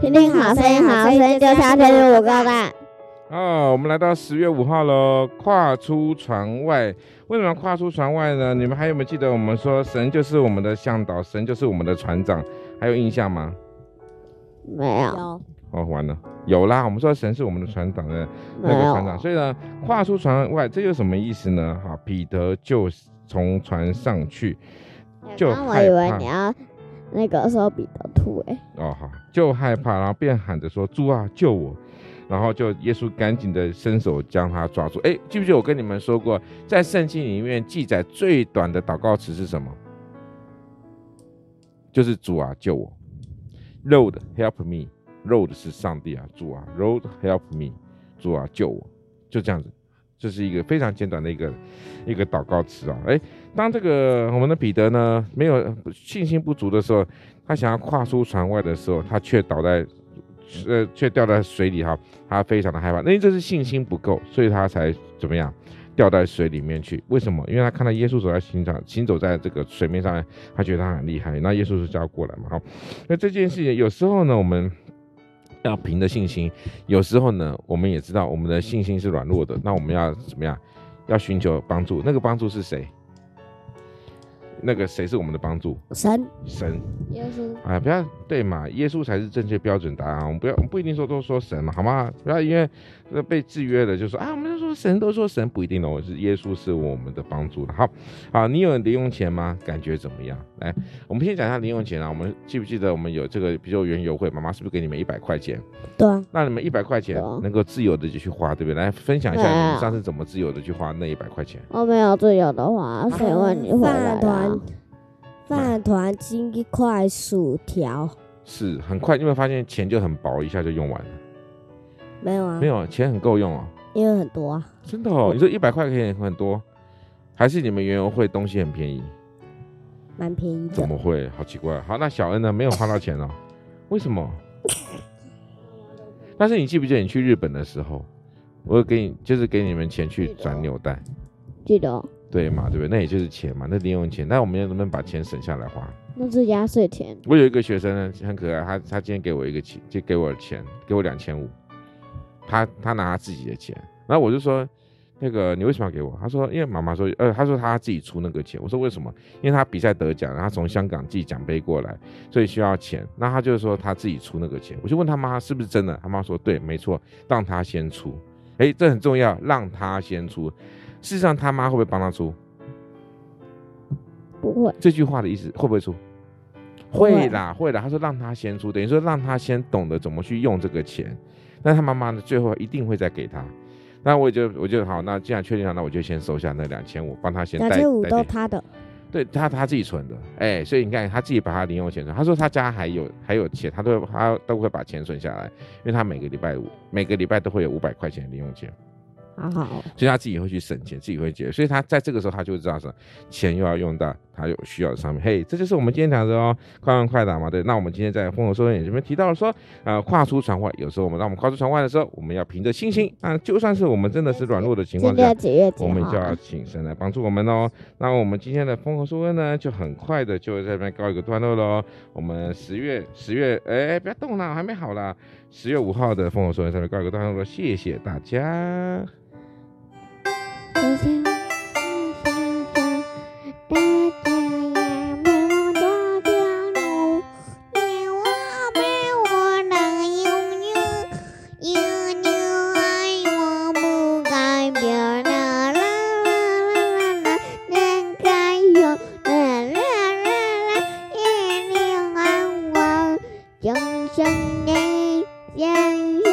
听听好声音，好声音就下天去我高大。哦，我们来到十月五号喽，跨出船外。为什么跨出船外呢？你们还有没有记得我们说神就是我们的向导，神就是我们的船长？还有印象吗？没有。哦，完了，有啦。我们说神是我们的船长的那个船长，所以呢，跨出船外，这有什么意思呢？哈，彼得就从船上去，就害怕。我以为你要那个时候彼得吐哎。哦，好，就害怕，然后便喊着说：“主啊，救我！”然后就耶稣赶紧的伸手将他抓住。哎，记不记得我跟你们说过，在圣经里面记载最短的祷告词是什么？就是主啊，救我！Lord help me。Lord 是上帝啊，主啊，Lord help me，主啊，救我，就这样子，这是一个非常简短的一个一个祷告词啊。哎，当这个我们的彼得呢没有信心不足的时候，他想要跨出船外的时候，他却倒在呃却掉在水里哈，他非常的害怕，那这是信心不够，所以他才怎么样掉在水里面去？为什么？因为他看到耶稣走在行场行走在这个水面上，他觉得他很厉害，那耶稣是叫过来嘛？好，那这件事情有时候呢，我们。要凭着信心，有时候呢，我们也知道我们的信心是软弱的，那我们要怎么样？要寻求帮助，那个帮助是谁？那个谁是我们的帮助？神，神，耶稣。啊，不要对嘛，耶稣才是正确标准答案。我们不要，我们不一定说都说神嘛，好吗？不要因为被制约了，就说啊，我们就说神都说神不一定哦，是耶稣是我们的帮助的。好，好，你有零用钱吗？感觉怎么样？来，我们先讲一下零用钱啊。我们记不记得我们有这个，比如说园游会，妈妈是不是给你们一百块钱？对啊。那你们一百块钱能够自由的就去花，对不对？来分享一下你们上次怎么自由的去花那一百块钱。我没有自由的花，谁问你回来饭团金一块薯条，是很快，你有没有发现钱就很薄，一下就用完了。没有啊，没有，钱很够用哦，因为很多啊。真的哦，你说一百块可以很多，还是你们园游会东西很便宜？蛮便宜的。怎么会？好奇怪。好，那小恩呢？没有花到钱哦？为什么？但是你记不记得你去日本的时候，我给你就是给你们钱去转纽带？记得。对嘛，对不对？那也就是钱嘛，那零用钱。那我们能不能把钱省下来花？那是压岁钱。我有一个学生呢，很可爱，他他今天给我一个钱，就给我钱，给我两千五。他他拿他自己的钱，然后我就说，那个你为什么要给我？他说，因为妈妈说，呃，他说他自己出那个钱。我说为什么？因为他比赛得奖，然后他从香港寄奖杯过来，所以需要钱。那他就是说他自己出那个钱。我就问他妈是不是真的？他妈说对，没错，让他先出。诶，这很重要，让他先出。事实上，他妈会不会帮他出？不会。这句话的意思会不会出？会啦，会啦。他说让他先出，等于说让他先懂得怎么去用这个钱。那他妈妈呢？最后一定会再给他。那我就我就好。那既然确定了，那我就先收下那两千五，帮他先带。两千五都他的。对他他自己存的。哎，所以你看他自己把他零用钱存。他说他家还有还有钱，他都他都会把钱存下来，因为他每个礼拜五每个礼拜都会有五百块钱的零用钱。好好，所以他自己会去省钱，自己会节，所以他在这个时候他就会知道说，钱又要用到他有需要的上面。嘿，这就是我们今天讲的哦，快问快答嘛。对，那我们今天在丰禾硕恩里面提到了说，呃，跨出船外，有时候我们让我们跨出船外的时候，我们要凭着信心。那就算是我们真的是软弱的情况下，我们就要请神来帮助我们哦。那我们今天的丰禾硕恩呢，就很快的就在这边告一个段落喽。我们十月十月，哎，不要动了，还没好啦。十月五号的丰禾硕恩上面告一个段落了，谢谢大家。想念，想念。